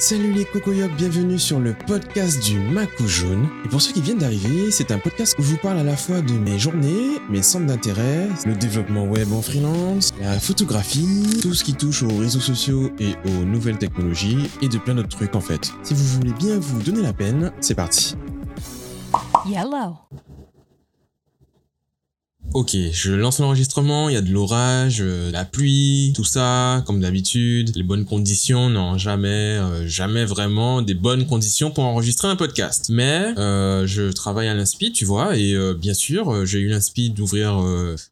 Salut les cocoyocs, bienvenue sur le podcast du Macou Jaune. Et pour ceux qui viennent d'arriver, c'est un podcast où je vous parle à la fois de mes journées, mes centres d'intérêt, le développement web en freelance, la photographie, tout ce qui touche aux réseaux sociaux et aux nouvelles technologies, et de plein d'autres trucs en fait. Si vous voulez bien vous donner la peine, c'est parti. Yellow. Ok, je lance l'enregistrement, il y a de l'orage, euh, la pluie, tout ça, comme d'habitude. Les bonnes conditions, non, jamais, euh, jamais vraiment des bonnes conditions pour enregistrer un podcast. Mais euh, je travaille à l'Inspi, tu vois, et bien sûr, j'ai eu l'Inspi d'ouvrir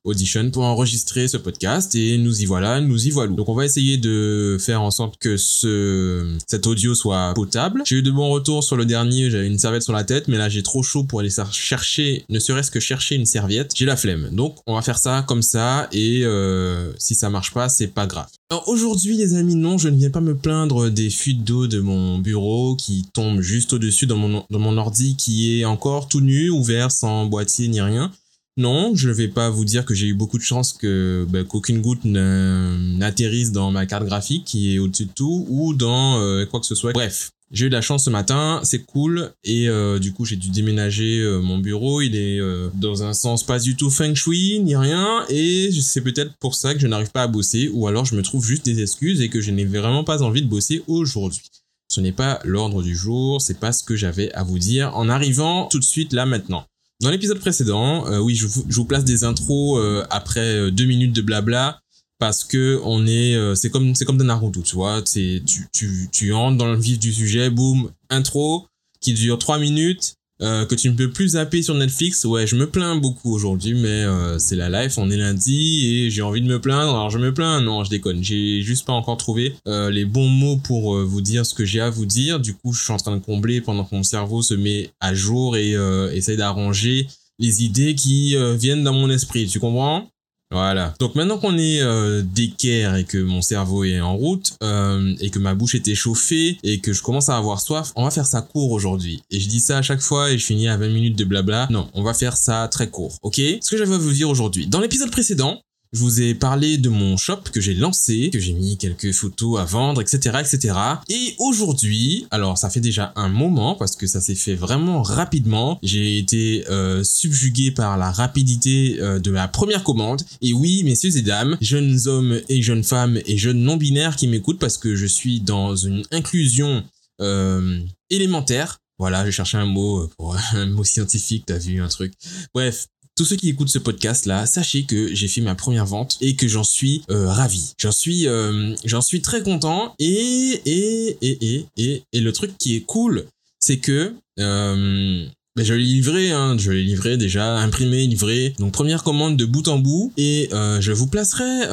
Audition pour enregistrer ce podcast, et nous y voilà, nous y voilà. Donc on va essayer de faire en sorte que ce cet audio soit potable. J'ai eu de bons retours sur le dernier, j'avais une serviette sur la tête, mais là j'ai trop chaud pour aller chercher, ne serait-ce que chercher une serviette. J'ai la flemme. Donc on va faire ça comme ça et euh, si ça marche pas, c'est pas grave. Alors aujourd'hui les amis, non, je ne viens pas me plaindre des fuites d'eau de mon bureau qui tombent juste au-dessus dans mon, dans mon ordi qui est encore tout nu, ouvert, sans boîtier ni rien. Non, je ne vais pas vous dire que j'ai eu beaucoup de chance que bah, qu'aucune goutte n'atterrisse dans ma carte graphique qui est au-dessus de tout ou dans euh, quoi que ce soit. Bref, j'ai eu de la chance ce matin, c'est cool et euh, du coup j'ai dû déménager euh, mon bureau. Il est euh, dans un sens pas du tout feng shui ni rien et c'est peut-être pour ça que je n'arrive pas à bosser ou alors je me trouve juste des excuses et que je n'ai vraiment pas envie de bosser aujourd'hui. Ce n'est pas l'ordre du jour, c'est pas ce que j'avais à vous dire en arrivant tout de suite là maintenant. Dans l'épisode précédent, oui, je vous, je vous, place des intros après deux minutes de blabla parce que on est euh, c'est comme c'est comme dans Naruto tu vois c'est tu, tu tu entres dans le vif du sujet boum intro qui dure trois minutes euh, que tu ne peux plus zapper sur Netflix. Ouais je me plains beaucoup aujourd'hui mais euh, c'est la life on est lundi et j'ai envie de me plaindre. Alors je me plains non je déconne j'ai juste pas encore trouvé les bons mots pour vous dire ce que j'ai à vous dire. Du coup je suis en train de combler pendant que mon cerveau se met à jour et essaye d'arranger les idées qui viennent dans mon esprit tu comprends? Voilà. Donc maintenant qu'on est euh, d'équerre et que mon cerveau est en route euh, et que ma bouche est échauffée et que je commence à avoir soif, on va faire ça court aujourd'hui. Et je dis ça à chaque fois et je finis à 20 minutes de blabla. Non, on va faire ça très court. Ok? Ce que j'avais à vous dire aujourd'hui. Dans l'épisode précédent, je vous ai parlé de mon shop que j'ai lancé, que j'ai mis quelques photos à vendre, etc., etc. Et aujourd'hui, alors ça fait déjà un moment parce que ça s'est fait vraiment rapidement. J'ai été euh, subjugué par la rapidité euh, de ma première commande. Et oui, messieurs et dames, jeunes hommes et jeunes femmes et jeunes non binaires qui m'écoutent parce que je suis dans une inclusion euh, élémentaire. Voilà, j'ai cherché un mot pour un mot scientifique, t'as vu un truc. Bref, tous ceux qui écoutent ce podcast là, sachez que j'ai fait ma première vente et que j'en suis euh, ravi. J'en suis euh, j'en suis très content et et et et et le truc qui est cool, c'est que euh, ben, je l'ai livré, hein, je l'ai livré déjà, imprimé, livré. Donc première commande de bout en bout et je vous placerai.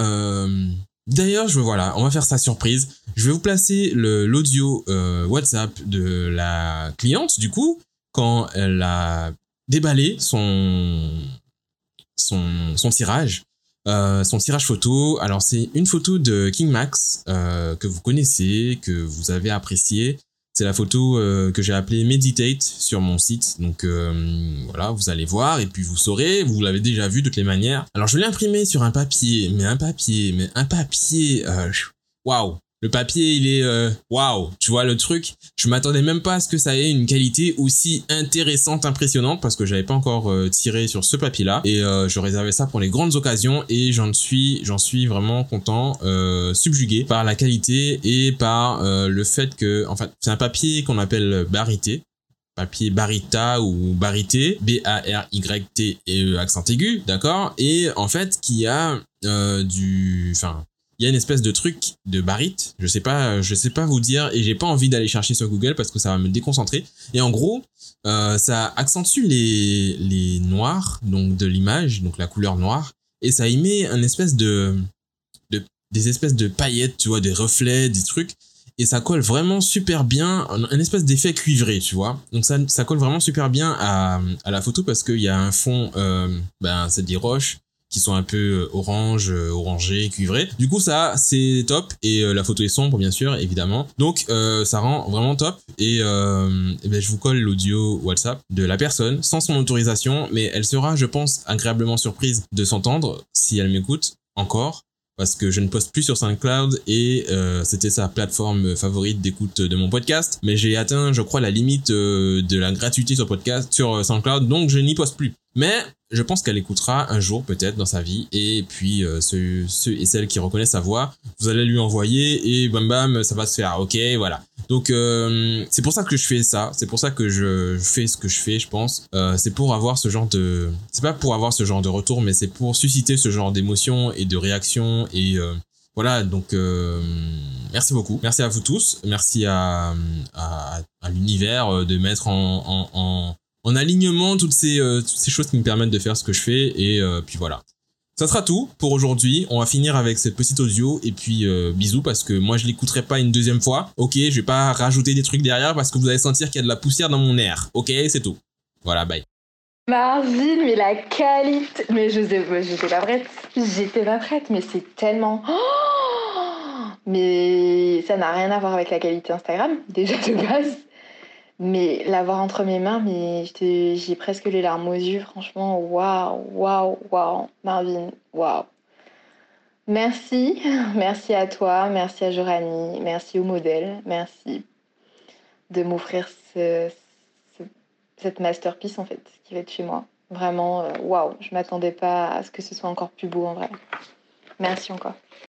D'ailleurs, je voilà, on va faire ça surprise. Je vais vous placer l'audio WhatsApp de la cliente du coup quand elle a déballé son, son, son tirage. Euh, son tirage photo. Alors c'est une photo de King Max euh, que vous connaissez, que vous avez apprécié. C'est la photo euh, que j'ai appelée Meditate sur mon site. Donc voilà, vous allez voir et puis vous saurez, vous l'avez déjà vu de toutes les manières. Alors je l'ai imprimé sur un papier, mais un papier, mais un papier. Waouh, le papier, il est euh, waouh, tu vois le truc. Je m'attendais même pas à ce que ça ait une qualité aussi intéressante, impressionnante, parce que j'avais pas encore euh, tiré sur ce papier-là. Et euh, je réservais ça pour les grandes occasions et j'en suis, j'en suis vraiment content, subjugué par la qualité et par le fait que, en fait, c'est un papier qu'on appelle barité, papier Barita ou Barité, B-A-R-Y-T-E accent aigu, d'accord? Et en fait, qui a du... Enfin, il y a une espèce de truc de barite, je sais pas, je sais pas vous dire, et j'ai pas envie d'aller chercher sur Google parce que ça va me déconcentrer. Et en gros, euh, ça accentue les, les noirs, donc de l'image, donc la couleur noire, et ça y met un espèce de, de, des espèces de paillettes, tu vois, des reflets, des trucs, et ça colle vraiment super bien, un, espèce d'effet cuivré, tu vois. Donc ça, ça colle vraiment super bien à, à la photo parce qu'il y a un fond, euh, ben c'est des roches, qui sont un peu euh, orange, euh, orangé, cuivré. Du coup, ça, c'est top. Et euh, la photo est sombre, bien sûr, évidemment. Donc, ça rend vraiment top. Et, ben, je vous colle l'audio WhatsApp de la personne sans son autorisation. Mais elle sera, je pense, agréablement surprise de s'entendre si elle m'écoute encore. parce que je ne poste plus sur SoundCloud et c'était sa plateforme favorite d'écoute de mon podcast. Mais j'ai atteint, je crois, la limite de la gratuité sur podcast sur SoundCloud, donc je n'y poste plus. Mais je pense qu'elle écoutera un jour peut-être dans sa vie et puis ceux, ceux et celles qui reconnaissent sa voix, vous allez lui envoyer et bam bam, ça va se faire. Ok, voilà. Donc euh, c'est pour ça que je fais ça, c'est pour ça que je fais ce que je fais, je pense. Euh, c'est pour avoir ce genre de, c'est pas pour avoir ce genre de retour, mais c'est pour susciter ce genre d'émotions et de réactions et euh, voilà. Donc euh, merci beaucoup, merci à vous tous, merci à à, à l'univers de mettre en, en, en en alignement toutes ces toutes ces choses qui me permettent de faire ce que je fais et puis voilà. Ça sera tout pour aujourd'hui. On va finir avec ce petit audio et puis euh, bisous parce que moi je l'écouterai pas une deuxième fois. Ok, je vais pas rajouter des trucs derrière parce que vous allez sentir qu'il y a de la poussière dans mon air. Ok, c'est tout. Voilà, bye. Marvin, mais la qualité. Mais je j'étais pas prête. J'étais pas prête, mais c'est tellement. Oh mais ça n'a rien à voir avec la qualité Instagram, déjà de base. Mais l'avoir entre mes mains, mais j'ai presque les larmes aux yeux, franchement. Waouh, waouh, waouh. Marvin, waouh. Merci, merci à toi, merci à Jorani, merci au modèle, merci de m'offrir ce, cette masterpiece en fait qui va être chez moi. Vraiment, euh, waouh, je m'attendais pas à ce que ce soit encore plus beau en vrai. Merci encore.